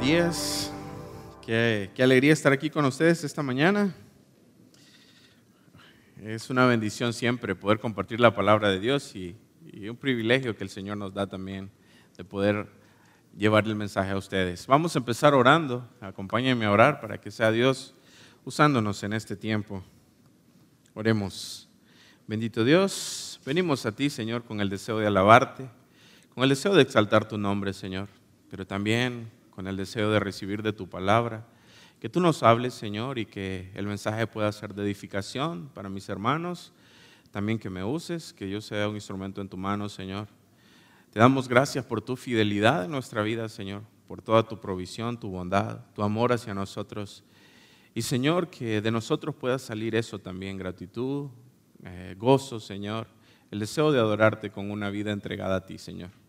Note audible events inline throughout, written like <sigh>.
buenos días. Qué, qué, alegría estar aquí con ustedes esta mañana. Es una bendición siempre poder compartir la palabra de Dios y, y un privilegio que el Señor nos da también de poder llevar el mensaje a ustedes. Vamos a empezar orando. Acompáñenme a orar para que sea Dios usándonos en este tiempo. Oremos. Bendito Dios, venimos a ti, Señor, con el deseo de alabarte, con el deseo de exaltar tu nombre, Señor, pero también con el deseo de recibir de tu palabra. Que tú nos hables, Señor, y que el mensaje pueda ser de edificación para mis hermanos. También que me uses, que yo sea un instrumento en tu mano, Señor. Te damos gracias por tu fidelidad en nuestra vida, Señor, por toda tu provisión, tu bondad, tu amor hacia nosotros. Y, Señor, que de nosotros pueda salir eso también, gratitud, eh, gozo, Señor, el deseo de adorarte con una vida entregada a ti, Señor.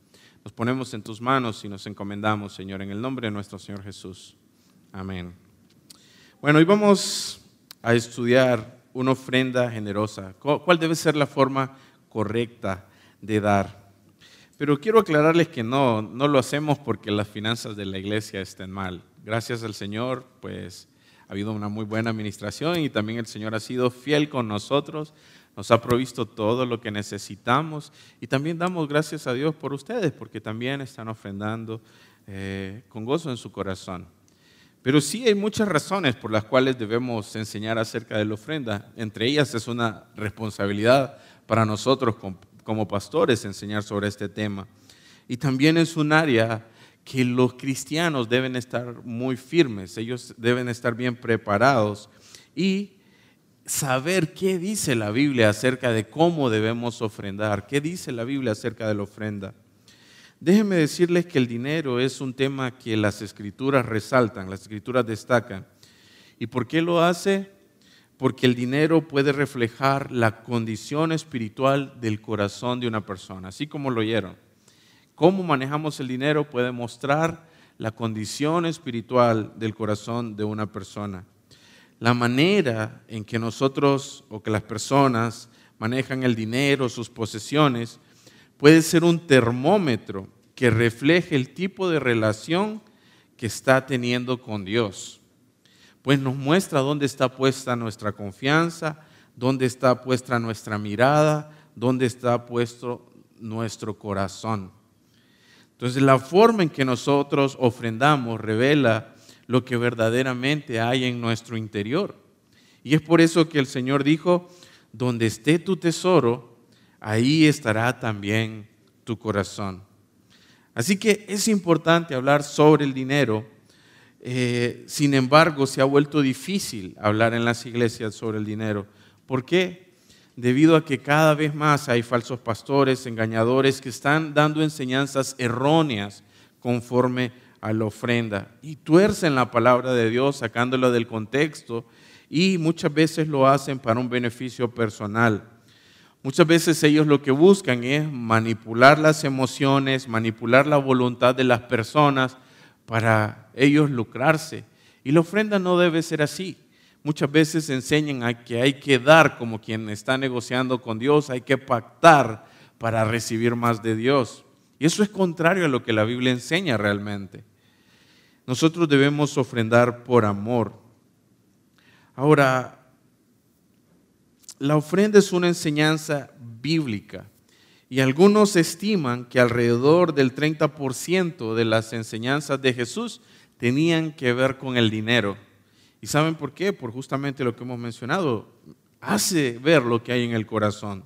Nos ponemos en tus manos y nos encomendamos, Señor, en el nombre de nuestro Señor Jesús. Amén. Bueno, hoy vamos a estudiar una ofrenda generosa. ¿Cuál debe ser la forma correcta de dar? Pero quiero aclararles que no, no lo hacemos porque las finanzas de la iglesia estén mal. Gracias al Señor, pues ha habido una muy buena administración y también el Señor ha sido fiel con nosotros nos ha provisto todo lo que necesitamos y también damos gracias a Dios por ustedes, porque también están ofrendando eh, con gozo en su corazón. Pero sí hay muchas razones por las cuales debemos enseñar acerca de la ofrenda. Entre ellas es una responsabilidad para nosotros como pastores enseñar sobre este tema. Y también es un área que los cristianos deben estar muy firmes, ellos deben estar bien preparados y saber qué dice la Biblia acerca de cómo debemos ofrendar, qué dice la Biblia acerca de la ofrenda. Déjenme decirles que el dinero es un tema que las escrituras resaltan, las escrituras destacan. ¿Y por qué lo hace? Porque el dinero puede reflejar la condición espiritual del corazón de una persona, así como lo oyeron. Cómo manejamos el dinero puede mostrar la condición espiritual del corazón de una persona la manera en que nosotros o que las personas manejan el dinero, sus posesiones, puede ser un termómetro que refleje el tipo de relación que está teniendo con Dios. Pues nos muestra dónde está puesta nuestra confianza, dónde está puesta nuestra mirada, dónde está puesto nuestro corazón. Entonces la forma en que nosotros ofrendamos revela lo que verdaderamente hay en nuestro interior. Y es por eso que el Señor dijo, donde esté tu tesoro, ahí estará también tu corazón. Así que es importante hablar sobre el dinero. Eh, sin embargo, se ha vuelto difícil hablar en las iglesias sobre el dinero. ¿Por qué? Debido a que cada vez más hay falsos pastores, engañadores que están dando enseñanzas erróneas conforme a la ofrenda y tuercen la palabra de Dios sacándola del contexto y muchas veces lo hacen para un beneficio personal. Muchas veces ellos lo que buscan es manipular las emociones, manipular la voluntad de las personas para ellos lucrarse. Y la ofrenda no debe ser así. Muchas veces enseñan a que hay que dar como quien está negociando con Dios, hay que pactar para recibir más de Dios. Y eso es contrario a lo que la Biblia enseña realmente. Nosotros debemos ofrendar por amor. Ahora, la ofrenda es una enseñanza bíblica y algunos estiman que alrededor del 30% de las enseñanzas de Jesús tenían que ver con el dinero. ¿Y saben por qué? Por justamente lo que hemos mencionado. Hace ver lo que hay en el corazón.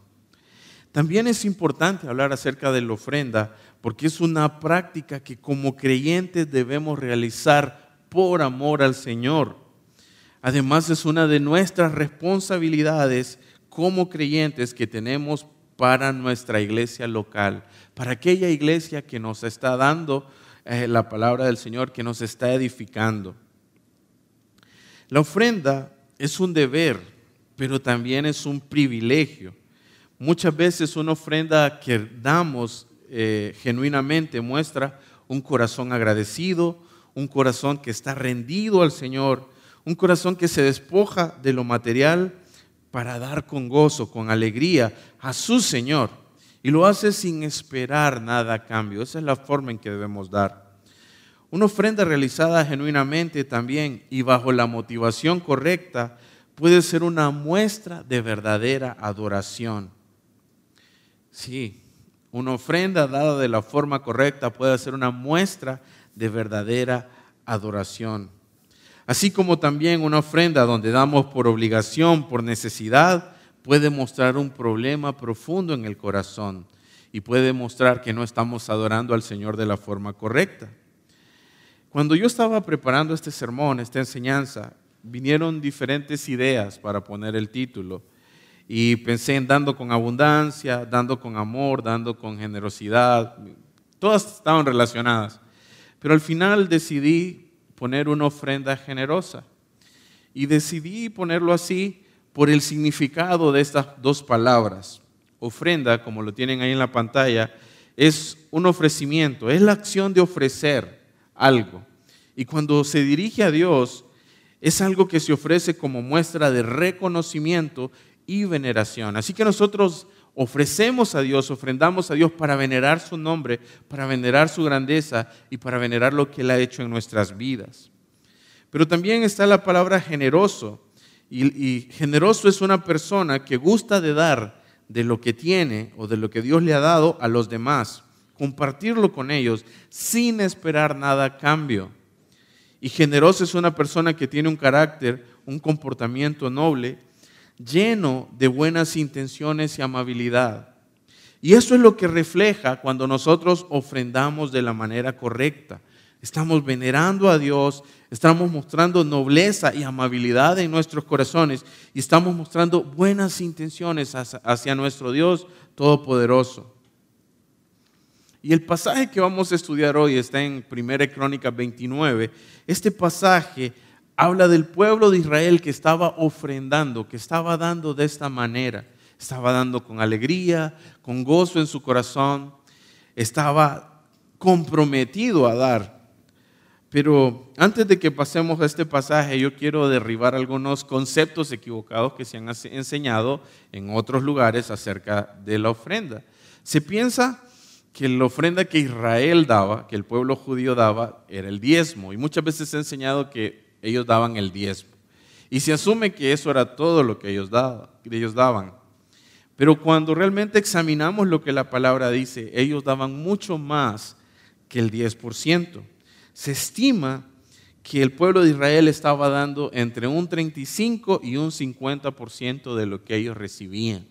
También es importante hablar acerca de la ofrenda porque es una práctica que como creyentes debemos realizar por amor al Señor. Además es una de nuestras responsabilidades como creyentes que tenemos para nuestra iglesia local, para aquella iglesia que nos está dando eh, la palabra del Señor, que nos está edificando. La ofrenda es un deber, pero también es un privilegio. Muchas veces una ofrenda que damos eh, genuinamente muestra un corazón agradecido, un corazón que está rendido al Señor, un corazón que se despoja de lo material para dar con gozo, con alegría a su Señor. Y lo hace sin esperar nada a cambio. Esa es la forma en que debemos dar. Una ofrenda realizada genuinamente también y bajo la motivación correcta puede ser una muestra de verdadera adoración. Sí, una ofrenda dada de la forma correcta puede ser una muestra de verdadera adoración. Así como también una ofrenda donde damos por obligación, por necesidad, puede mostrar un problema profundo en el corazón y puede mostrar que no estamos adorando al Señor de la forma correcta. Cuando yo estaba preparando este sermón, esta enseñanza, vinieron diferentes ideas para poner el título. Y pensé en dando con abundancia, dando con amor, dando con generosidad. Todas estaban relacionadas. Pero al final decidí poner una ofrenda generosa. Y decidí ponerlo así por el significado de estas dos palabras. Ofrenda, como lo tienen ahí en la pantalla, es un ofrecimiento, es la acción de ofrecer algo. Y cuando se dirige a Dios, es algo que se ofrece como muestra de reconocimiento y veneración. Así que nosotros ofrecemos a Dios, ofrendamos a Dios para venerar su nombre, para venerar su grandeza y para venerar lo que Él ha hecho en nuestras vidas. Pero también está la palabra generoso. Y, generoso es una persona que gusta de dar de lo que tiene o de lo que Dios le ha dado a los demás, compartirlo con ellos sin esperar nada a cambio. Y generoso es una persona que tiene un carácter, un comportamiento noble, lleno de buenas intenciones y amabilidad. Y eso es lo que refleja cuando nosotros ofrendamos de la manera correcta. Estamos venerando a Dios, estamos mostrando nobleza y amabilidad en nuestros corazones y estamos mostrando buenas intenciones hacia nuestro Dios Todopoderoso. Y el pasaje que vamos a estudiar hoy está en 1 Crónica 29. Este pasaje habla del pueblo de Israel que estaba ofrendando, que estaba dando de esta manera. Estaba dando con alegría, con gozo en su corazón. Estaba comprometido a dar. Pero antes de que pasemos a este pasaje, yo quiero derribar algunos conceptos equivocados que se han enseñado en otros lugares acerca de la ofrenda. Se piensa que la ofrenda que Israel daba, que el pueblo judío daba, era el diezmo. Y muchas veces se ha enseñado que ellos daban el diezmo. Y se asume que eso era todo lo que ellos, ellos daban. Pero cuando realmente examinamos lo que la palabra dice, ellos daban mucho más que el 10%. Se estima que el pueblo de Israel estaba dando entre un 35 y un 50% de lo que ellos recibían.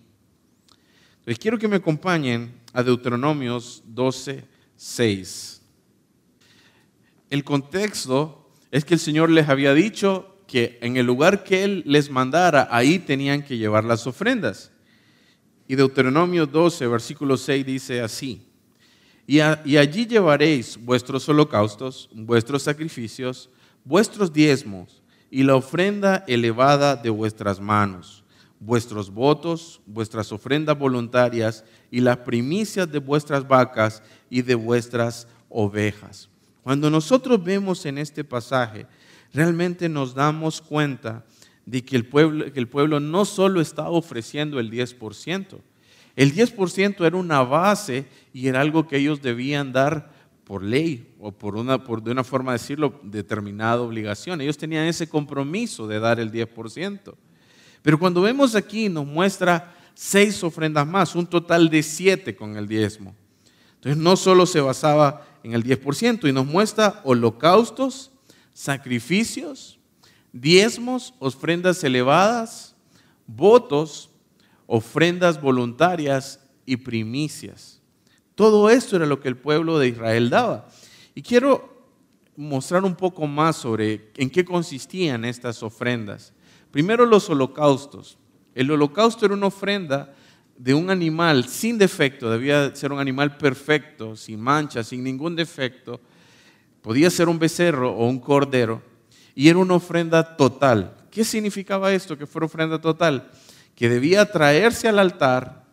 Entonces quiero que me acompañen a Deuteronomios 12, 6. El contexto es que el Señor les había dicho que en el lugar que Él les mandara, ahí tenían que llevar las ofrendas. Y Deuteronomio 12, versículo 6 dice así, y, y allí llevaréis vuestros holocaustos, vuestros sacrificios, vuestros diezmos y la ofrenda elevada de vuestras manos vuestros votos, vuestras ofrendas voluntarias y las primicias de vuestras vacas y de vuestras ovejas. Cuando nosotros vemos en este pasaje, realmente nos damos cuenta de que el pueblo, que el pueblo no solo estaba ofreciendo el 10%, el 10% era una base y era algo que ellos debían dar por ley o por una, por, de una forma de decirlo, determinada obligación. Ellos tenían ese compromiso de dar el 10%. Pero cuando vemos aquí nos muestra seis ofrendas más, un total de siete con el diezmo. Entonces no solo se basaba en el 10% y nos muestra holocaustos, sacrificios, diezmos, ofrendas elevadas, votos, ofrendas voluntarias y primicias. Todo esto era lo que el pueblo de Israel daba. Y quiero mostrar un poco más sobre en qué consistían estas ofrendas. Primero los holocaustos. El holocausto era una ofrenda de un animal sin defecto, debía ser un animal perfecto, sin mancha, sin ningún defecto. Podía ser un becerro o un cordero. Y era una ofrenda total. ¿Qué significaba esto, que fuera ofrenda total? Que debía traerse al altar,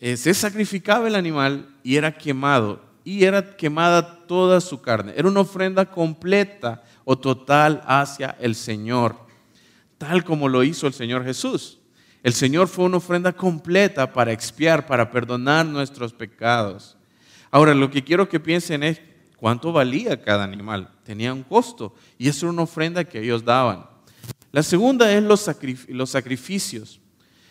eh, se sacrificaba el animal y era quemado. Y era quemada toda su carne. Era una ofrenda completa o total hacia el Señor tal como lo hizo el Señor Jesús. El Señor fue una ofrenda completa para expiar, para perdonar nuestros pecados. Ahora, lo que quiero que piensen es cuánto valía cada animal. Tenía un costo y eso era una ofrenda que ellos daban. La segunda es los, sacrificios.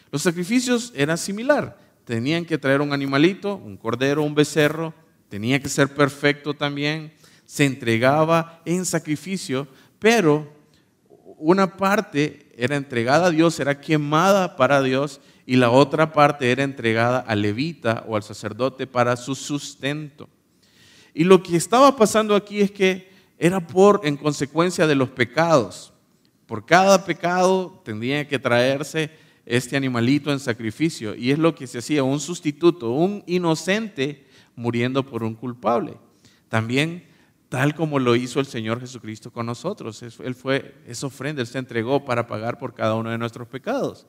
Los sacrificios eran similar. Tenían que traer un animalito, un cordero, un becerro, tenía que ser perfecto también. Se entregaba en sacrificio, pero una parte era entregada a Dios, era quemada para Dios, y la otra parte era entregada al levita o al sacerdote para su sustento. Y lo que estaba pasando aquí es que era por en consecuencia de los pecados. Por cada pecado tendría que traerse este animalito en sacrificio. Y es lo que se hacía, un sustituto, un inocente muriendo por un culpable. También tal como lo hizo el Señor Jesucristo con nosotros. Él fue, esa ofrenda, Él se entregó para pagar por cada uno de nuestros pecados.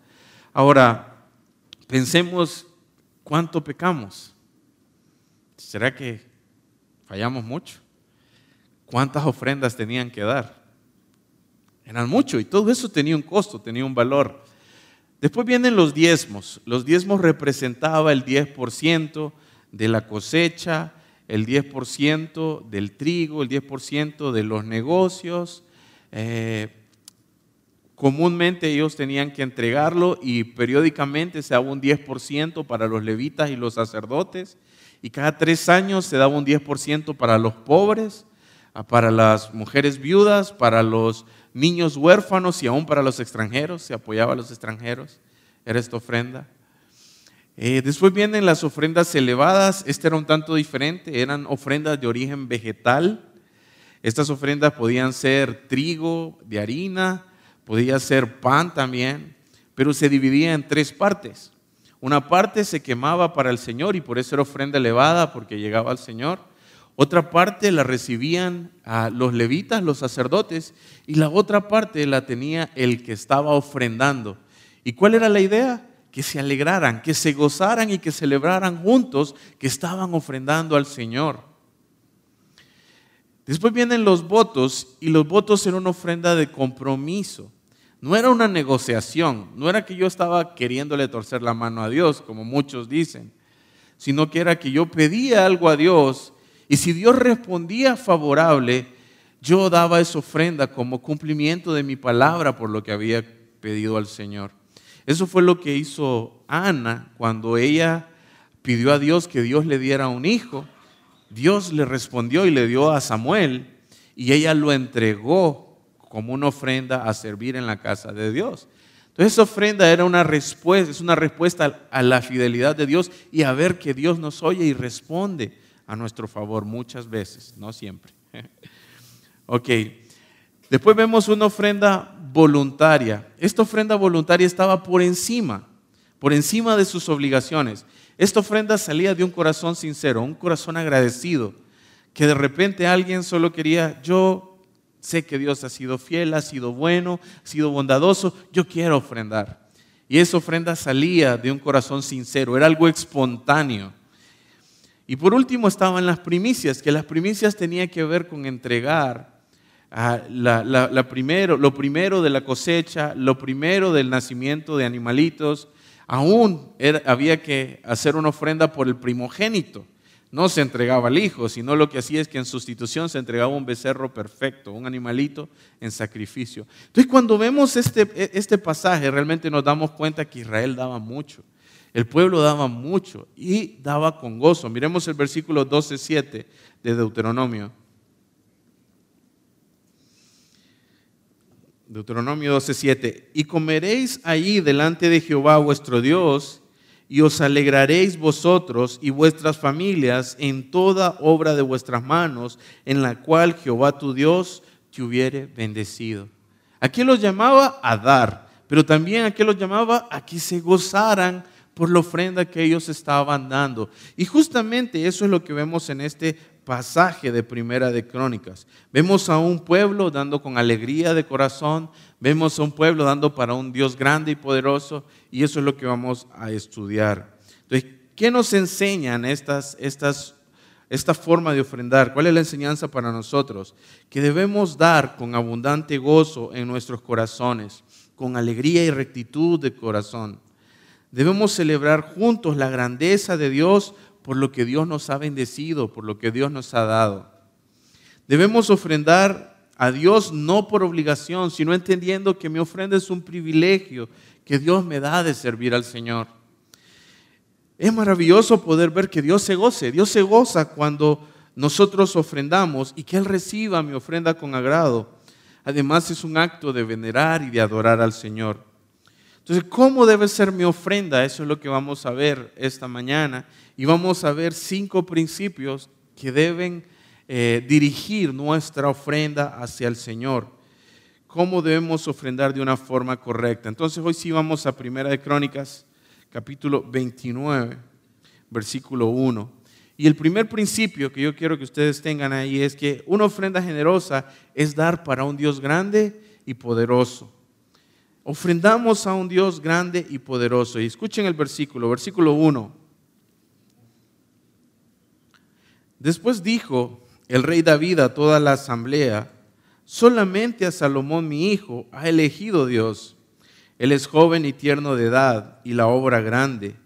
Ahora, pensemos cuánto pecamos. ¿Será que fallamos mucho? ¿Cuántas ofrendas tenían que dar? Eran mucho y todo eso tenía un costo, tenía un valor. Después vienen los diezmos. Los diezmos representaba el 10% de la cosecha, el 10% del trigo, el 10% de los negocios. Eh, comúnmente ellos tenían que entregarlo y periódicamente se daba un 10% para los levitas y los sacerdotes. Y cada tres años se daba un 10% para los pobres, para las mujeres viudas, para los niños huérfanos y aún para los extranjeros, se apoyaba a los extranjeros, era esta ofrenda. Eh, después vienen las ofrendas elevadas, esta era un tanto diferente, eran ofrendas de origen vegetal. Estas ofrendas podían ser trigo, de harina, podía ser pan también, pero se dividía en tres partes. Una parte se quemaba para el Señor y por eso era ofrenda elevada porque llegaba al Señor. Otra parte la recibían a los levitas, los sacerdotes, y la otra parte la tenía el que estaba ofrendando. ¿Y cuál era la idea? Que se alegraran, que se gozaran y que celebraran juntos que estaban ofrendando al Señor. Después vienen los votos y los votos eran una ofrenda de compromiso. No era una negociación, no era que yo estaba queriéndole torcer la mano a Dios, como muchos dicen, sino que era que yo pedía algo a Dios y si Dios respondía favorable, yo daba esa ofrenda como cumplimiento de mi palabra por lo que había pedido al Señor. Eso fue lo que hizo Ana cuando ella pidió a Dios que Dios le diera un hijo. Dios le respondió y le dio a Samuel y ella lo entregó como una ofrenda a servir en la casa de Dios. Entonces esa ofrenda era una respuesta, es una respuesta a la fidelidad de Dios y a ver que Dios nos oye y responde a nuestro favor muchas veces, no siempre. <laughs> ok, después vemos una ofrenda voluntaria. Esta ofrenda voluntaria estaba por encima, por encima de sus obligaciones. Esta ofrenda salía de un corazón sincero, un corazón agradecido, que de repente alguien solo quería, yo sé que Dios ha sido fiel, ha sido bueno, ha sido bondadoso, yo quiero ofrendar. Y esa ofrenda salía de un corazón sincero, era algo espontáneo. Y por último estaban las primicias, que las primicias tenían que ver con entregar la, primero, lo primero de la cosecha, lo primero del nacimiento de animalitos. Aún había que hacer una ofrenda por el primogénito. No se entregaba al hijo, sino lo que hacía es que en sustitución se entregaba un becerro perfecto, un animalito en sacrificio. Entonces cuando vemos este, este pasaje realmente nos damos cuenta que Israel daba mucho. El pueblo daba mucho y daba con gozo. Miremos el versículo 12.7 de Deuteronomio. Deuteronomio 12.7. Y comeréis allí delante de Jehová vuestro Dios, y os alegraréis vosotros y vuestras familias en toda obra de vuestras manos, en la cual Jehová tu Dios te hubiere bendecido. Aquí los llamaba a dar, pero también aquí los llamaba a que se gozaran por la ofrenda que ellos estaban dando. Y justamente eso es lo que vemos en este pasaje de Primera de Crónicas. Vemos a un pueblo dando con alegría de corazón, vemos a un pueblo dando para un Dios grande y poderoso, y eso es lo que vamos a estudiar. Entonces, ¿qué nos enseñan estas, estas, esta forma de ofrendar? ¿Cuál es la enseñanza para nosotros? Que debemos dar con abundante gozo en nuestros corazones, con alegría y rectitud de corazón. Debemos celebrar juntos la grandeza de Dios por lo que Dios nos ha bendecido, por lo que Dios nos ha dado. Debemos ofrendar a Dios no por obligación, sino entendiendo que mi ofrenda es un privilegio que Dios me da de servir al Señor. Es maravilloso poder ver que Dios se goce. Dios se goza cuando nosotros ofrendamos y que Él reciba mi ofrenda con agrado. Además es un acto de venerar y de adorar al Señor. Entonces, ¿cómo debe ser mi ofrenda? Eso es lo que vamos a ver esta mañana. Y vamos a ver cinco principios que deben eh, dirigir nuestra ofrenda hacia el Señor. ¿Cómo debemos ofrendar de una forma correcta? Entonces, hoy sí vamos a Primera de Crónicas, capítulo 29, versículo 1. Y el primer principio que yo quiero que ustedes tengan ahí es que una ofrenda generosa es dar para un Dios grande y poderoso. Ofrendamos a un Dios grande y poderoso. Y escuchen el versículo, versículo 1. Después dijo el rey David a toda la asamblea, solamente a Salomón mi hijo ha elegido Dios. Él es joven y tierno de edad y la obra grande,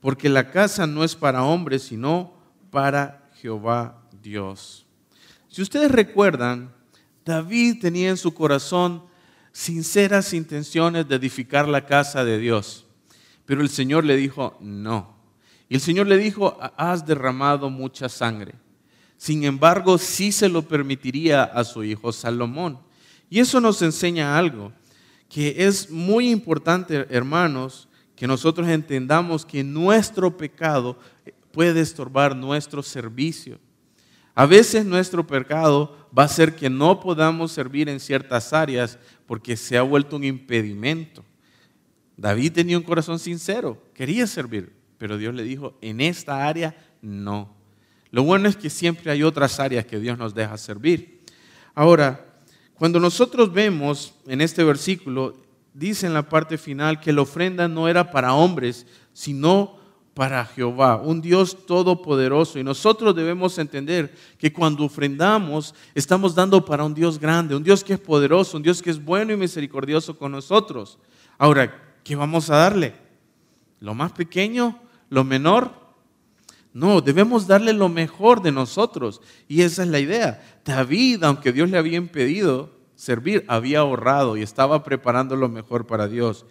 porque la casa no es para hombres, sino para Jehová Dios. Si ustedes recuerdan, David tenía en su corazón sinceras intenciones de edificar la casa de Dios. Pero el Señor le dijo, no. Y el Señor le dijo, has derramado mucha sangre. Sin embargo, sí se lo permitiría a su hijo Salomón. Y eso nos enseña algo, que es muy importante, hermanos, que nosotros entendamos que nuestro pecado puede estorbar nuestro servicio. A veces nuestro pecado va a ser que no podamos servir en ciertas áreas porque se ha vuelto un impedimento. David tenía un corazón sincero, quería servir, pero Dios le dijo, en esta área no. Lo bueno es que siempre hay otras áreas que Dios nos deja servir. Ahora, cuando nosotros vemos en este versículo, dice en la parte final que la ofrenda no era para hombres, sino para Jehová, un Dios todopoderoso. Y nosotros debemos entender que cuando ofrendamos, estamos dando para un Dios grande, un Dios que es poderoso, un Dios que es bueno y misericordioso con nosotros. Ahora, ¿qué vamos a darle? ¿Lo más pequeño? ¿Lo menor? No, debemos darle lo mejor de nosotros. Y esa es la idea. David, aunque Dios le había impedido servir, había ahorrado y estaba preparando lo mejor para Dios.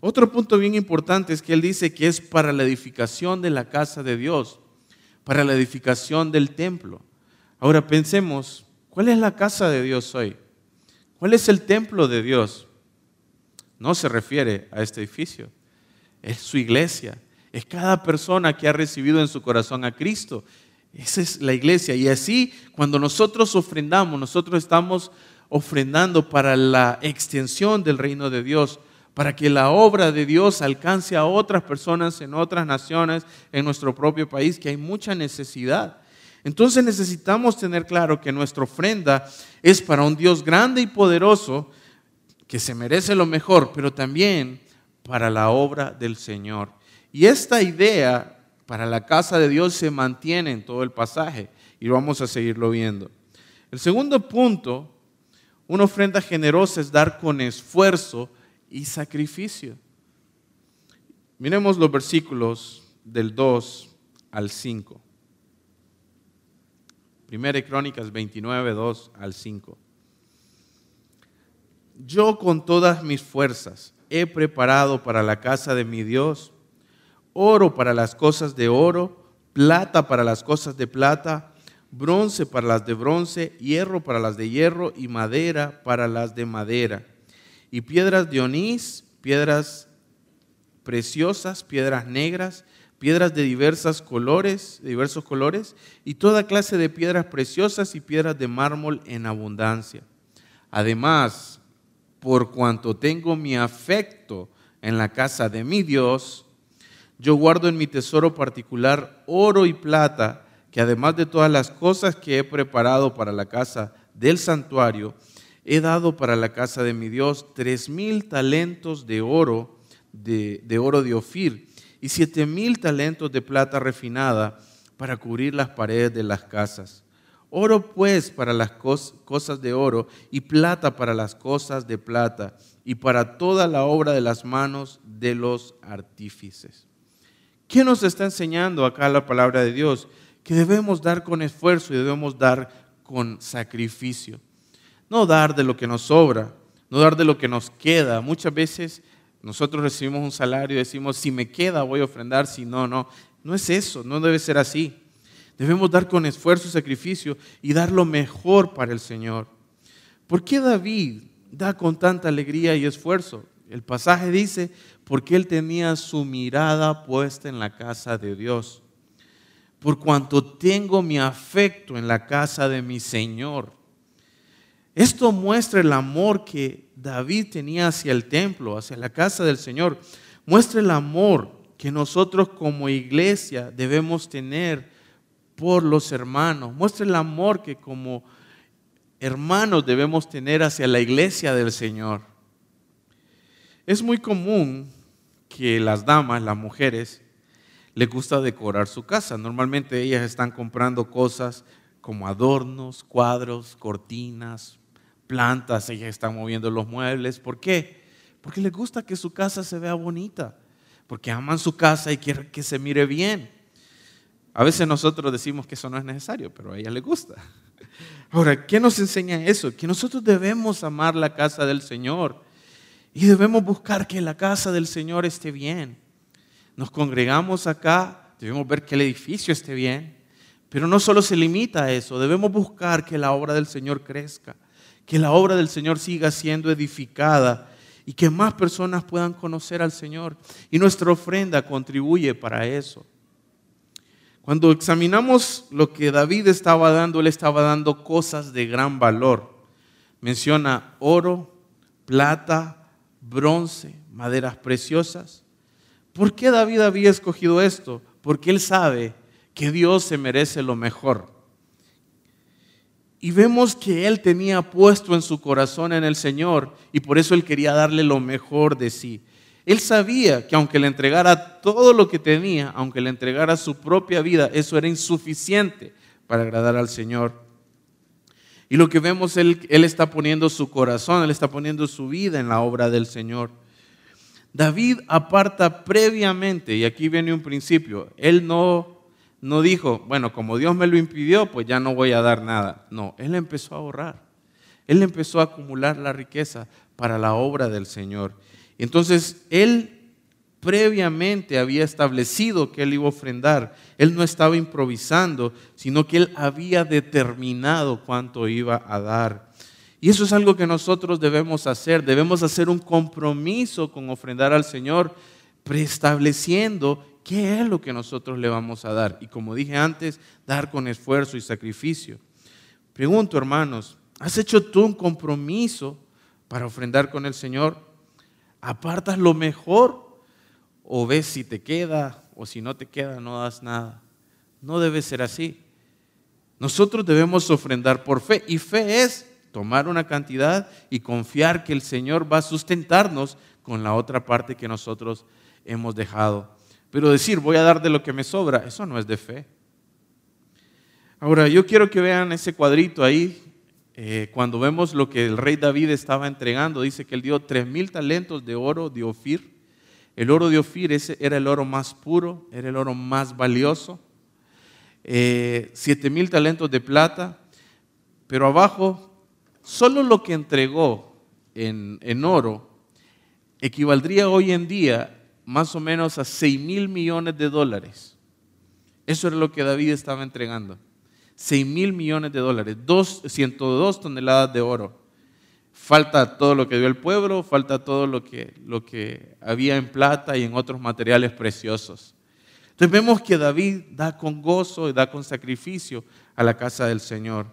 Otro punto bien importante es que él dice que es para la edificación de la casa de Dios, para la edificación del templo. Ahora pensemos, ¿cuál es la casa de Dios hoy? ¿Cuál es el templo de Dios? No se refiere a este edificio, es su iglesia, es cada persona que ha recibido en su corazón a Cristo. Esa es la iglesia. Y así, cuando nosotros ofrendamos, nosotros estamos ofrendando para la extensión del reino de Dios para que la obra de Dios alcance a otras personas en otras naciones, en nuestro propio país, que hay mucha necesidad. Entonces necesitamos tener claro que nuestra ofrenda es para un Dios grande y poderoso, que se merece lo mejor, pero también para la obra del Señor. Y esta idea para la casa de Dios se mantiene en todo el pasaje y vamos a seguirlo viendo. El segundo punto, una ofrenda generosa es dar con esfuerzo y sacrificio. Miremos los versículos del 2 al 5. Primera Crónicas 29, 2 al 5. Yo con todas mis fuerzas he preparado para la casa de mi Dios oro para las cosas de oro, plata para las cosas de plata, bronce para las de bronce, hierro para las de hierro y madera para las de madera y piedras de onís, piedras preciosas, piedras negras, piedras de diversos colores, de diversos colores, y toda clase de piedras preciosas y piedras de mármol en abundancia. Además, por cuanto tengo mi afecto en la casa de mi Dios, yo guardo en mi tesoro particular oro y plata, que además de todas las cosas que he preparado para la casa del santuario, he dado para la casa de mi Dios tres mil talentos de oro, de, oro de Ofir, y siete mil talentos de plata refinada para cubrir las paredes de las casas. Oro pues para las cosas de oro y plata para las cosas de plata y para toda la obra de las manos de los artífices. ¿Qué nos está enseñando acá la palabra de Dios? Que debemos dar con esfuerzo y debemos dar con sacrificio. No dar de lo que nos sobra, no dar de lo que nos queda. Muchas veces nosotros recibimos un salario y decimos, si me queda voy a ofrendar, si no, no. No es eso, no debe ser así. Debemos dar con esfuerzo y sacrificio y dar lo mejor para el Señor. ¿Por qué David da con tanta alegría y esfuerzo? El pasaje dice, porque él tenía su mirada puesta en la casa de Dios. Por cuanto tengo mi afecto en la casa de mi Señor. Esto muestra el amor que David tenía hacia el templo, hacia la casa del Señor. Muestra el amor que nosotros como iglesia debemos tener por los hermanos. Muestra el amor que como hermanos debemos tener hacia la iglesia del Señor. Es muy común que las damas, las mujeres, les gusta decorar su casa. Normalmente ellas están comprando cosas como adornos, cuadros, cortinas, plantas, ellas están moviendo los muebles. ¿Por qué? Porque les gusta que su casa se vea bonita, porque aman su casa y quieren que se mire bien. A veces nosotros decimos que eso no es necesario, pero a ella le gusta. <laughs> Ahora, ¿qué nos enseña eso? Que nosotros debemos amar la casa del Señor y debemos buscar que la casa del Señor esté bien. Nos congregamos acá, debemos ver que el edificio esté bien, pero no solo se limita a eso, debemos buscar que la obra del Señor crezca, que la obra del Señor siga siendo edificada y que más personas puedan conocer al Señor. Y nuestra ofrenda contribuye para eso. Cuando examinamos lo que David estaba dando, él estaba dando cosas de gran valor. Menciona oro, plata, bronce, maderas preciosas. ¿Por qué David había escogido esto? Porque él sabe que Dios se merece lo mejor. Y vemos que él tenía puesto en su corazón en el Señor y por eso él quería darle lo mejor de sí. Él sabía que aunque le entregara todo lo que tenía, aunque le entregara su propia vida, eso era insuficiente para agradar al Señor. Y lo que vemos, él, él está poniendo su corazón, él está poniendo su vida en la obra del Señor. David aparta previamente, y aquí viene un principio, él no, no dijo, bueno, como Dios me lo impidió, pues ya no voy a dar nada. No, él empezó a ahorrar, él empezó a acumular la riqueza para la obra del Señor. Entonces, él previamente había establecido que él iba a ofrendar. Él no estaba improvisando, sino que él había determinado cuánto iba a dar. Y eso es algo que nosotros debemos hacer. Debemos hacer un compromiso con ofrendar al Señor, preestableciendo qué es lo que nosotros le vamos a dar. Y como dije antes, dar con esfuerzo y sacrificio. Pregunto, hermanos, ¿has hecho tú un compromiso para ofrendar con el Señor? apartas lo mejor o ves si te queda o si no te queda no das nada. No debe ser así. Nosotros debemos ofrendar por fe y fe es tomar una cantidad y confiar que el Señor va a sustentarnos con la otra parte que nosotros hemos dejado. Pero decir voy a dar de lo que me sobra, eso no es de fe. Ahora, yo quiero que vean ese cuadrito ahí eh, cuando vemos lo que el rey David estaba entregando, dice que él dio tres mil talentos de oro de Ofir. El oro de Ofir ese era el oro más puro, era el oro más valioso. Eh, siete mil talentos de plata, pero abajo, solo lo que entregó en, en oro equivaldría hoy en día más o menos a seis mil millones de dólares. Eso era lo que David estaba entregando. 6 mil millones de dólares, 102 toneladas de oro. Falta todo lo que dio el pueblo, falta todo lo que, lo que había en plata y en otros materiales preciosos. Entonces vemos que David da con gozo y da con sacrificio a la casa del Señor.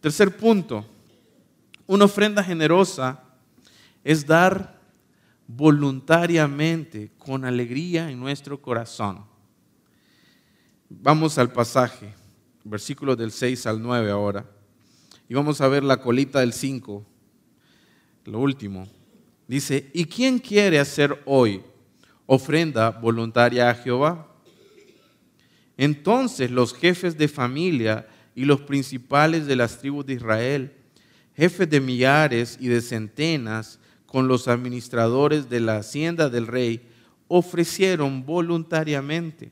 Tercer punto, una ofrenda generosa es dar voluntariamente, con alegría en nuestro corazón. Vamos al pasaje versículos del 6 al 9 ahora. Y vamos a ver la colita del 5, lo último. Dice, ¿y quién quiere hacer hoy ofrenda voluntaria a Jehová? Entonces los jefes de familia y los principales de las tribus de Israel, jefes de millares y de centenas, con los administradores de la hacienda del rey, ofrecieron voluntariamente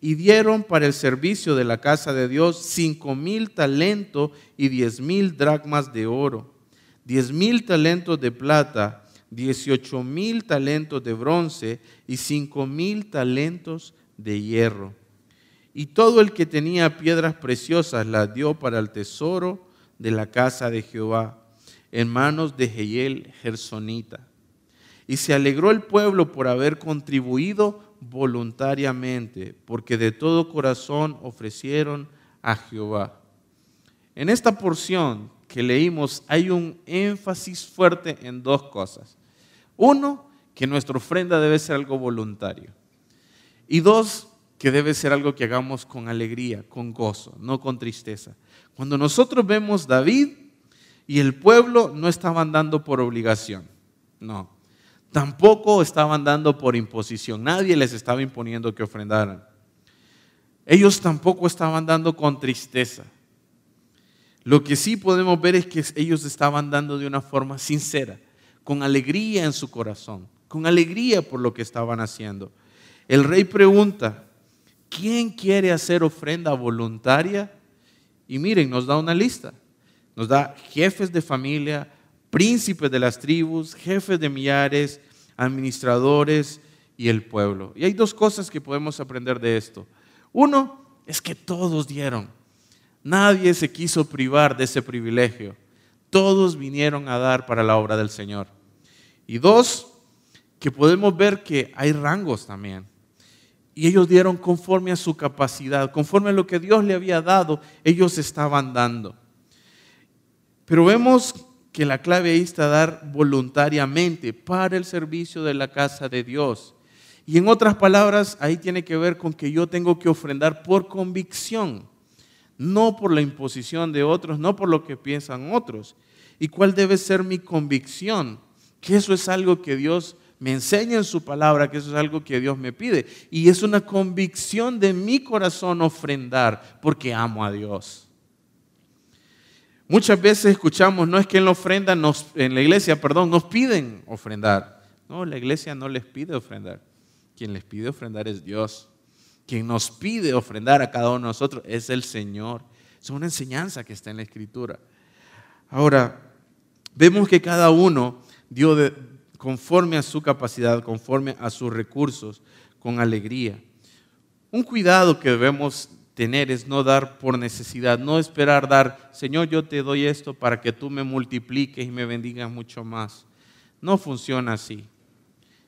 y dieron para el servicio de la casa de Dios cinco mil talentos y diez mil dracmas de oro, diez mil talentos de plata, dieciocho mil talentos de bronce y cinco mil talentos de hierro. Y todo el que tenía piedras preciosas las dio para el tesoro de la casa de Jehová, en manos de Jehiel Gersonita. Y se alegró el pueblo por haber contribuido voluntariamente, porque de todo corazón ofrecieron a Jehová. En esta porción que leímos hay un énfasis fuerte en dos cosas. Uno, que nuestra ofrenda debe ser algo voluntario. Y dos, que debe ser algo que hagamos con alegría, con gozo, no con tristeza. Cuando nosotros vemos David y el pueblo no estaban dando por obligación, no. Tampoco estaban dando por imposición. Nadie les estaba imponiendo que ofrendaran. Ellos tampoco estaban dando con tristeza. Lo que sí podemos ver es que ellos estaban dando de una forma sincera, con alegría en su corazón, con alegría por lo que estaban haciendo. El rey pregunta, ¿quién quiere hacer ofrenda voluntaria? Y miren, nos da una lista. Nos da jefes de familia, príncipes de las tribus, jefes de millares, administradores y el pueblo. Y hay dos cosas que podemos aprender de esto. Uno es que todos dieron. Nadie se quiso privar de ese privilegio. Todos vinieron a dar para la obra del Señor. Y dos, que podemos ver que hay rangos también. Y ellos dieron conforme a su capacidad, conforme a lo que Dios le había dado, ellos estaban dando. Pero vemos que la clave ahí está dar voluntariamente para el servicio de la casa de Dios. Y en otras palabras, ahí tiene que ver con que yo tengo que ofrendar por convicción, no por la imposición de otros, no por lo que piensan otros. ¿Y cuál debe ser mi convicción? Que eso es algo que Dios me enseña en su palabra, que eso es algo que Dios me pide. Y es una convicción de mi corazón ofrendar porque amo a Dios. Muchas veces escuchamos, no es que en la ofrenda, en la iglesia, perdón, nos piden ofrendar. No, la iglesia no les pide ofrendar. Quien les pide ofrendar es Dios. Quien nos pide ofrendar a cada uno de nosotros es el Señor. Es una enseñanza que está en la Escritura. Ahora, vemos que cada uno dio conforme a su capacidad, conforme a sus recursos, con alegría. Un cuidado que debemos tener es no dar por necesidad, no esperar dar, Señor, yo te doy esto para que tú me multipliques y me bendigas mucho más. No funciona así.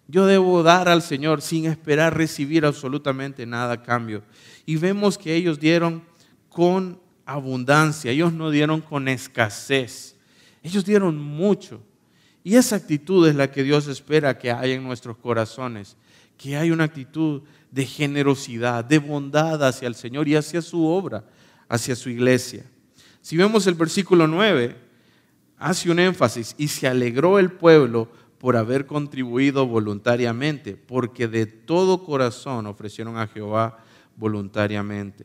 Yo debo dar al Señor sin esperar recibir absolutamente nada a cambio. Y vemos que ellos dieron con abundancia, ellos no dieron con escasez, ellos dieron mucho. Y esa actitud es la que Dios espera que haya en nuestros corazones, que haya una actitud de generosidad, de bondad hacia el Señor y hacia su obra, hacia su iglesia. Si vemos el versículo 9, hace un énfasis, y se alegró el pueblo por haber contribuido voluntariamente, porque de todo corazón ofrecieron a Jehová voluntariamente.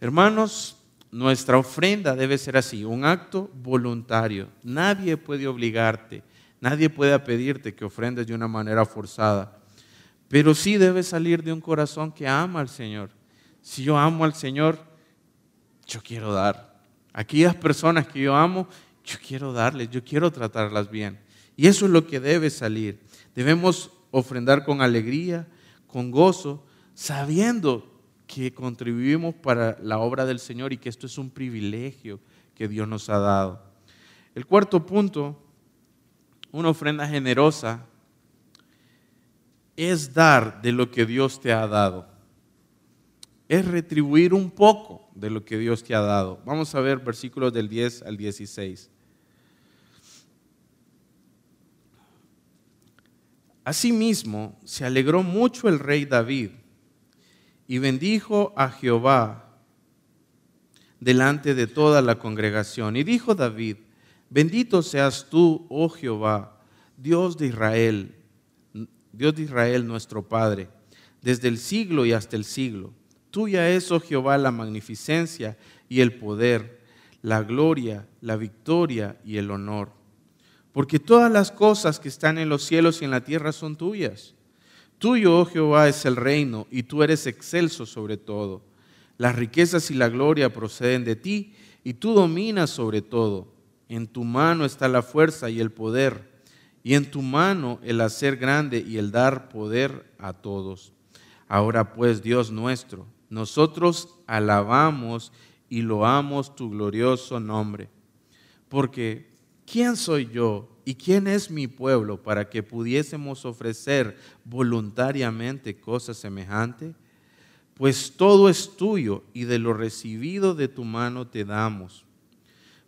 Hermanos, nuestra ofrenda debe ser así, un acto voluntario. Nadie puede obligarte, nadie puede pedirte que ofrendes de una manera forzada. Pero sí debe salir de un corazón que ama al Señor. Si yo amo al Señor, yo quiero dar. Aquellas personas que yo amo, yo quiero darles, yo quiero tratarlas bien. Y eso es lo que debe salir. Debemos ofrendar con alegría, con gozo, sabiendo que contribuimos para la obra del Señor y que esto es un privilegio que Dios nos ha dado. El cuarto punto, una ofrenda generosa es dar de lo que Dios te ha dado. Es retribuir un poco de lo que Dios te ha dado. Vamos a ver versículos del 10 al 16. Asimismo, se alegró mucho el rey David y bendijo a Jehová delante de toda la congregación. Y dijo David, bendito seas tú, oh Jehová, Dios de Israel Dios de Israel nuestro Padre, desde el siglo y hasta el siglo. Tuya es, oh Jehová, la magnificencia y el poder, la gloria, la victoria y el honor. Porque todas las cosas que están en los cielos y en la tierra son tuyas. Tuyo, oh Jehová, es el reino, y tú eres excelso sobre todo. Las riquezas y la gloria proceden de ti, y tú dominas sobre todo. En tu mano está la fuerza y el poder, y en tu mano el hacer grande y el dar poder a todos. Ahora pues, Dios nuestro, nosotros alabamos y loamos tu glorioso nombre. Porque, ¿quién soy yo y quién es mi pueblo para que pudiésemos ofrecer voluntariamente cosas semejantes? Pues todo es tuyo y de lo recibido de tu mano te damos.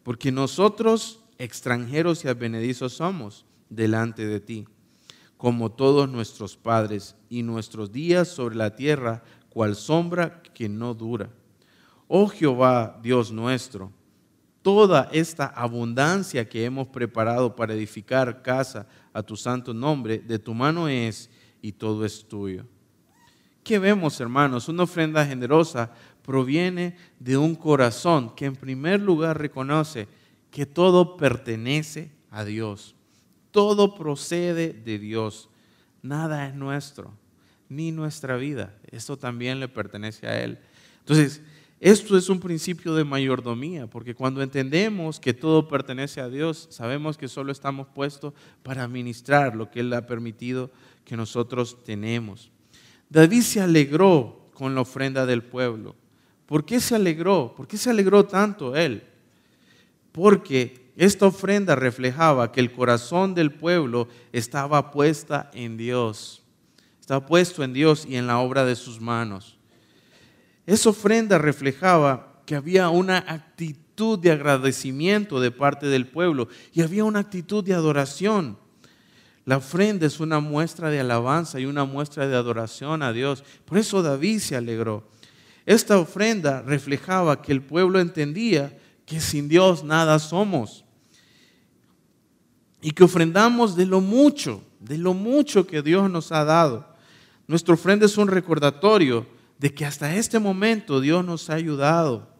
Porque nosotros, extranjeros y advenedizos somos delante de ti, como todos nuestros padres, y nuestros días sobre la tierra, cual sombra que no dura Oh Jehová, Dios nuestro, toda esta abundancia que hemos preparado para edificar casa a tu santo nombre, de tu mano es y todo es tuyo. ¿Qué vemos, hermanos? Una ofrenda generosa proviene de un corazón que en primer lugar reconoce que todo pertenece a Dios. Todo procede de Dios. Nada es nuestro, ni nuestra vida. Esto también le pertenece a Él. Entonces, esto es un principio de mayordomía, porque cuando entendemos que todo pertenece a Dios, sabemos que solo estamos puestos para administrar lo que Él ha permitido que nosotros tenemos. David se alegró con la ofrenda del pueblo. ¿Por qué se alegró? ¿Por qué se alegró tanto él? Porque esta ofrenda reflejaba que el corazón del pueblo estaba puesta en Dios. Estaba puesto en Dios y en la obra de sus manos. Esa ofrenda reflejaba que había una actitud de agradecimiento de parte del pueblo y había una actitud de adoración. La ofrenda es una muestra de alabanza y una muestra de adoración a Dios. Por eso David se alegró. Esta ofrenda reflejaba que el pueblo entendía que sin Dios nada somos. Y que ofrendamos de lo mucho, de lo mucho que Dios nos ha dado. Nuestra ofrenda es un recordatorio de que hasta este momento Dios nos ha ayudado.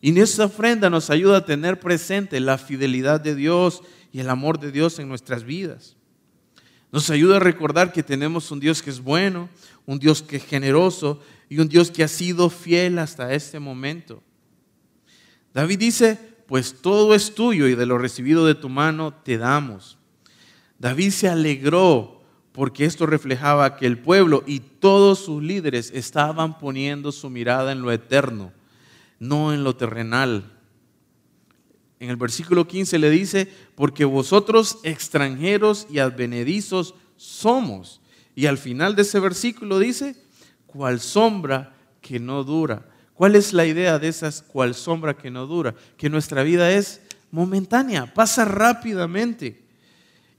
Y en ofrenda nos ayuda a tener presente la fidelidad de Dios y el amor de Dios en nuestras vidas. Nos ayuda a recordar que tenemos un Dios que es bueno, un Dios que es generoso y un Dios que ha sido fiel hasta este momento. David dice, pues todo es tuyo y de lo recibido de tu mano te damos. David se alegró porque esto reflejaba que el pueblo y todos sus líderes estaban poniendo su mirada en lo eterno, no en lo terrenal. En el versículo 15 le dice, porque vosotros extranjeros y advenedizos somos. Y al final de ese versículo dice, cual sombra que no dura. ¿Cuál es la idea de esas cual sombra que no dura? Que nuestra vida es momentánea, pasa rápidamente.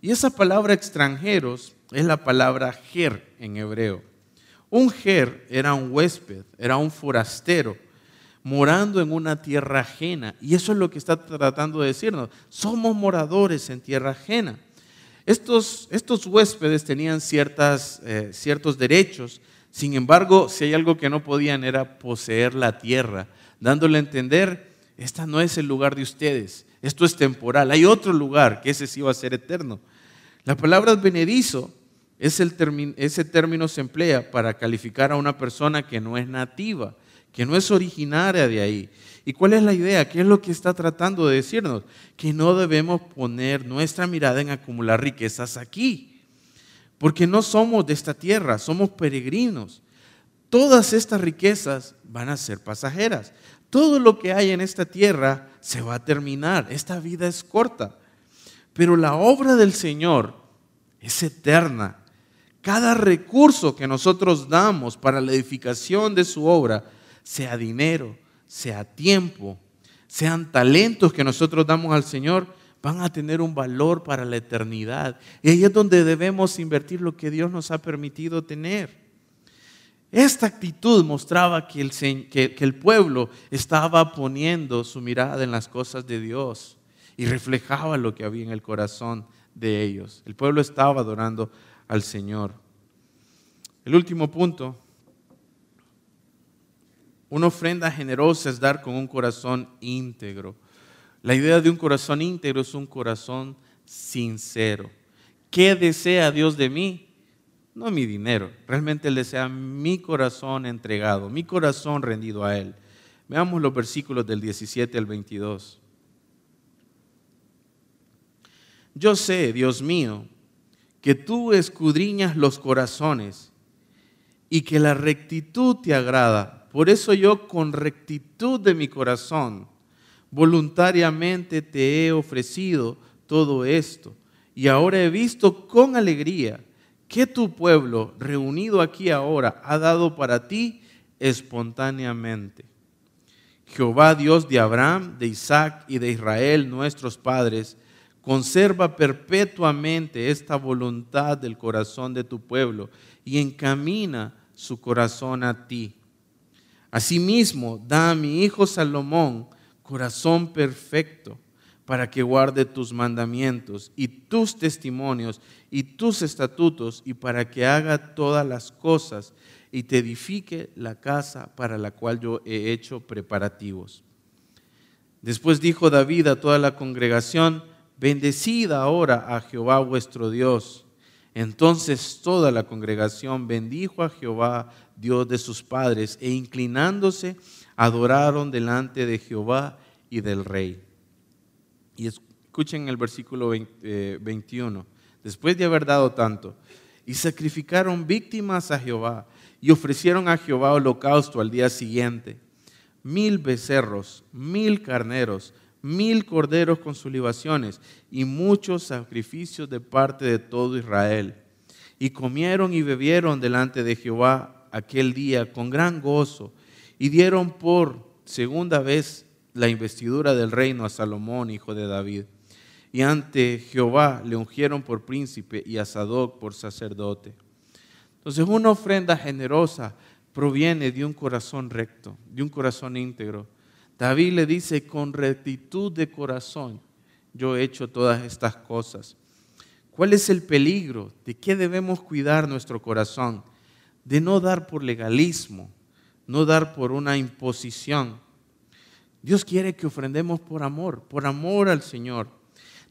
Y esa palabra extranjeros es la palabra ger en hebreo. Un ger era un huésped, era un forastero, morando en una tierra ajena. Y eso es lo que está tratando de decirnos. Somos moradores en tierra ajena. Estos, estos huéspedes tenían ciertas, eh, ciertos derechos, sin embargo, si hay algo que no podían era poseer la tierra, dándole a entender, esta no es el lugar de ustedes, esto es temporal, hay otro lugar que ese sí va a ser eterno. La palabra advenedizo ese término se emplea para calificar a una persona que no es nativa, que no es originaria de ahí. ¿Y cuál es la idea? ¿Qué es lo que está tratando de decirnos? Que no debemos poner nuestra mirada en acumular riquezas aquí, porque no somos de esta tierra, somos peregrinos. Todas estas riquezas van a ser pasajeras. Todo lo que hay en esta tierra se va a terminar. Esta vida es corta. Pero la obra del Señor es eterna cada recurso que nosotros damos para la edificación de su obra, sea dinero, sea tiempo, sean talentos que nosotros damos al Señor, van a tener un valor para la eternidad. Y ahí es donde debemos invertir lo que Dios nos ha permitido tener. Esta actitud mostraba que el, que el pueblo estaba poniendo su mirada en las cosas de Dios y reflejaba lo que había en el corazón de ellos. El pueblo estaba adorando al Señor. El último punto, una ofrenda generosa es dar con un corazón íntegro. La idea de un corazón íntegro es un corazón sincero. ¿Qué desea Dios de mí? no mi dinero. Realmente Él desea mi corazón entregado, mi corazón rendido a Él. Veamos los versículos del 17 al 22. Yo sé, Dios mío, que tú escudriñas los corazones y que la rectitud te agrada. Por eso yo con rectitud de mi corazón, voluntariamente te he ofrecido todo esto. Y ahora he visto con alegría que tu pueblo, reunido aquí ahora, ha dado para ti espontáneamente. Jehová Dios de Abraham, de Isaac y de Israel, nuestros padres, conserva perpetuamente esta voluntad del corazón de tu pueblo y encamina su corazón a ti. Asimismo, da a mi hijo Salomón corazón perfecto para que guarde tus mandamientos y tus testimonios y tus estatutos y para que haga todas las cosas y te edifique la casa para la cual yo he hecho preparativos. Después dijo David a toda la congregación, bendecida ahora a Jehová vuestro Dios. Entonces toda la congregación bendijo a Jehová, Dios de sus padres, e inclinándose, adoraron delante de Jehová y del rey. Y escuchen el versículo 21. Eh, Después de haber dado tanto, y sacrificaron víctimas a Jehová, y ofrecieron a Jehová holocausto al día siguiente, mil becerros, mil carneros, mil corderos con sus libaciones, y muchos sacrificios de parte de todo Israel. Y comieron y bebieron delante de Jehová aquel día con gran gozo, y dieron por segunda vez la investidura del reino a Salomón, hijo de David. Y ante Jehová le ungieron por príncipe y a Sadoc por sacerdote. Entonces una ofrenda generosa proviene de un corazón recto, de un corazón íntegro. David le dice, con rectitud de corazón yo he hecho todas estas cosas. ¿Cuál es el peligro? ¿De qué debemos cuidar nuestro corazón? De no dar por legalismo, no dar por una imposición, Dios quiere que ofrendemos por amor, por amor al Señor.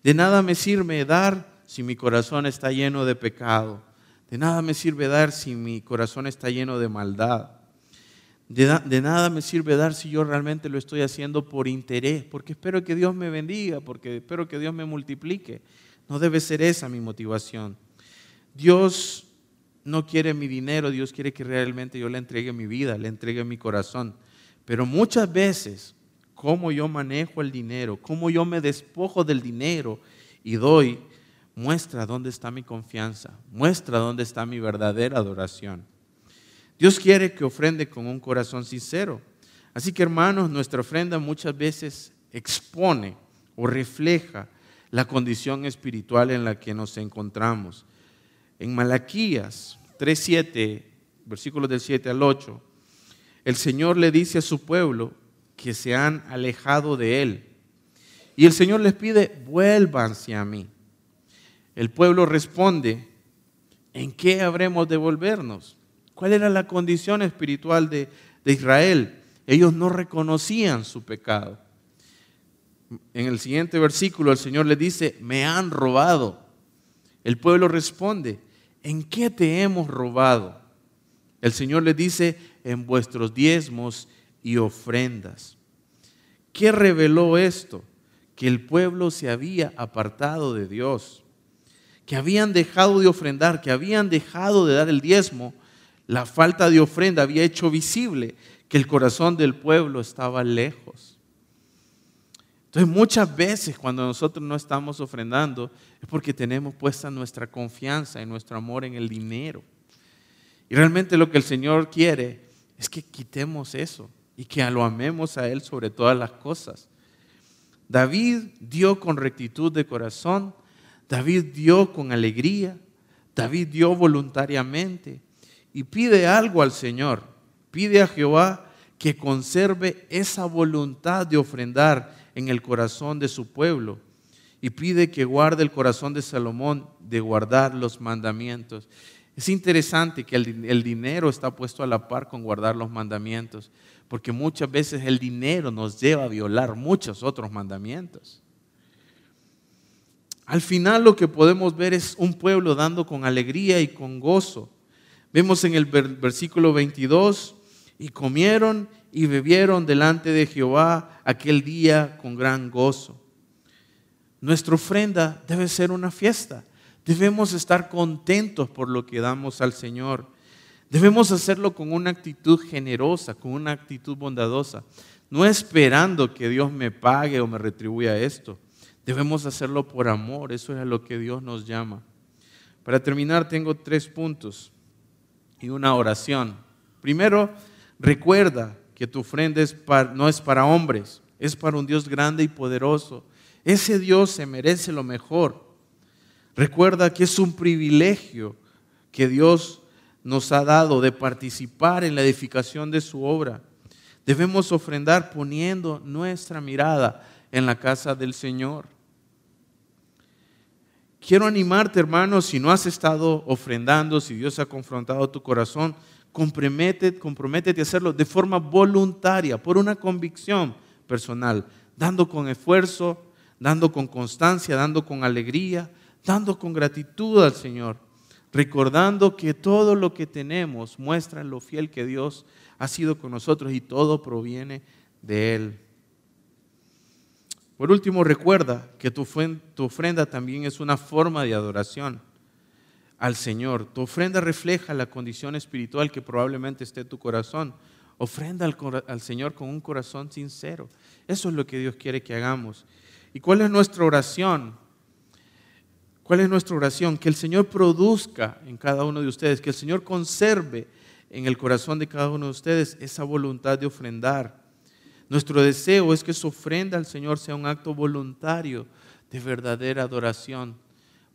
De nada me sirve dar si mi corazón está lleno de pecado. De nada me sirve dar si mi corazón está lleno de maldad. De, nada me sirve dar si yo realmente lo estoy haciendo por interés, porque espero que Dios me bendiga, porque espero que Dios me multiplique. No debe ser esa mi motivación. Dios no quiere mi dinero, Dios quiere que realmente yo le entregue mi vida, le entregue mi corazón. Pero muchas veces cómo yo manejo el dinero, cómo yo me despojo del dinero y doy, muestra dónde está mi confianza, muestra dónde está mi verdadera adoración. Dios quiere que ofrende con un corazón sincero. Así que hermanos, nuestra ofrenda muchas veces expone o refleja la condición espiritual en la que nos encontramos. En Malaquías 3.7, versículos del 7 al 8, el Señor le dice a su pueblo, que se han alejado de Él. Y el Señor les pide, vuélvanse a mí. El pueblo responde, ¿en qué habremos de volvernos? ¿Cuál era la condición espiritual de, de Israel? Ellos no reconocían su pecado. En el siguiente versículo el Señor les dice, me han robado. El pueblo responde, ¿en qué te hemos robado? El Señor les dice, en vuestros diezmos y ofrendas. ¿Qué reveló esto? Que el pueblo se había apartado de Dios, que habían dejado de ofrendar, que habían dejado de dar el diezmo. La falta de ofrenda había hecho visible que el corazón del pueblo estaba lejos. Entonces muchas veces cuando nosotros no estamos ofrendando es porque tenemos puesta nuestra confianza y nuestro amor en el dinero. Y realmente lo que el Señor quiere es que quitemos eso y que lo amemos a Él sobre todas las cosas. David dio con rectitud de corazón, David dio con alegría, David dio voluntariamente y pide algo al Señor, pide a Jehová que conserve esa voluntad de ofrendar en el corazón de su pueblo y pide que guarde el corazón de Salomón de guardar los mandamientos. Es interesante que el, dinero está puesto a la par con guardar los mandamientos porque muchas veces el dinero nos lleva a violar muchos otros mandamientos. Al final lo que podemos ver es un pueblo dando con alegría y con gozo Vemos en el versículo 22, y comieron y bebieron delante de Jehová aquel día con gran gozo. Nuestra ofrenda debe ser una fiesta. Debemos estar contentos por lo que damos al Señor. Debemos hacerlo con una actitud generosa, con una actitud bondadosa, no esperando que Dios me pague o me retribuya esto. Debemos hacerlo por amor, eso es a lo que Dios nos llama. Para terminar, tengo tres puntos y una oración. Primero, recuerda que tu ofrenda no es para hombres, es para un Dios grande y poderoso. Ese Dios se merece lo mejor. Recuerda que es un privilegio que Dios nos ha dado de participar en la edificación de su obra. Debemos ofrendar poniendo nuestra mirada en la casa del Señor. Quiero animarte, hermano, si no has estado ofrendando, si Dios ha confrontado tu corazón, comprométete, comprométete a hacerlo de forma voluntaria, por una convicción personal, dando con esfuerzo, dando con constancia, dando con alegría, dando con gratitud al Señor, recordando que todo lo que tenemos muestra lo fiel que Dios ha sido con nosotros y todo proviene de Él. Por último, recuerda que tu, ofrenda también es una forma de adoración al Señor. Tu ofrenda refleja la condición espiritual que probablemente esté en tu corazón. Ofrenda al, Señor con un corazón sincero. Eso es lo que Dios quiere que hagamos. ¿Y cuál es nuestra oración? ¿Cuál es nuestra oración? Que el Señor produzca en cada uno de ustedes, que el Señor conserve en el corazón de cada uno de ustedes esa voluntad de ofrendar nuestro deseo es que su ofrenda al Señor sea un acto voluntario de verdadera adoración.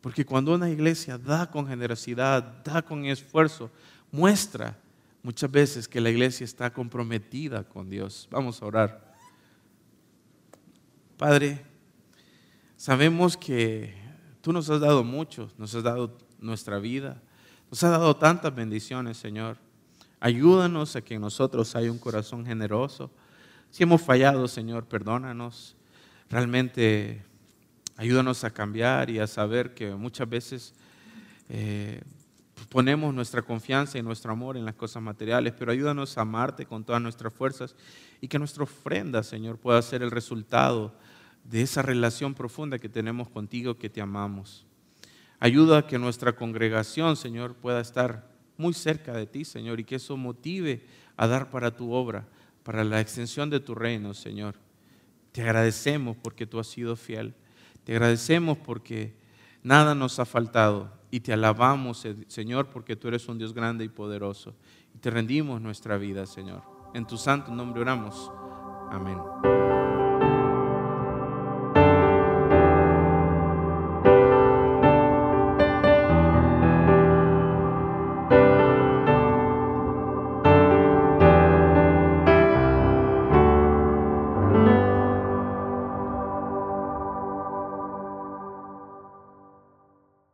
Porque cuando una iglesia da con generosidad, da con esfuerzo, muestra muchas veces que la iglesia está comprometida con Dios. Vamos a orar. Padre, sabemos que tú nos has dado mucho, nos has dado nuestra vida, nos has dado tantas bendiciones, Señor. Ayúdanos a que en nosotros haya un corazón generoso si hemos fallado, Señor, perdónanos. Realmente ayúdanos a cambiar y a saber que muchas veces eh, ponemos nuestra confianza y nuestro amor en las cosas materiales, pero ayúdanos a amarte con todas nuestras fuerzas y que nuestra ofrenda, Señor, pueda ser el resultado de esa relación profunda que tenemos contigo, que te amamos. Ayuda a que nuestra congregación, Señor, pueda estar muy cerca de ti, Señor, y que eso motive a dar para tu obra para la extensión de tu reino, Señor. Te agradecemos porque tú has sido fiel. Te agradecemos porque nada nos ha faltado. Y te alabamos, Señor, porque tú eres un Dios grande y poderoso. Y te rendimos nuestra vida, Señor. En tu santo nombre oramos. Amén.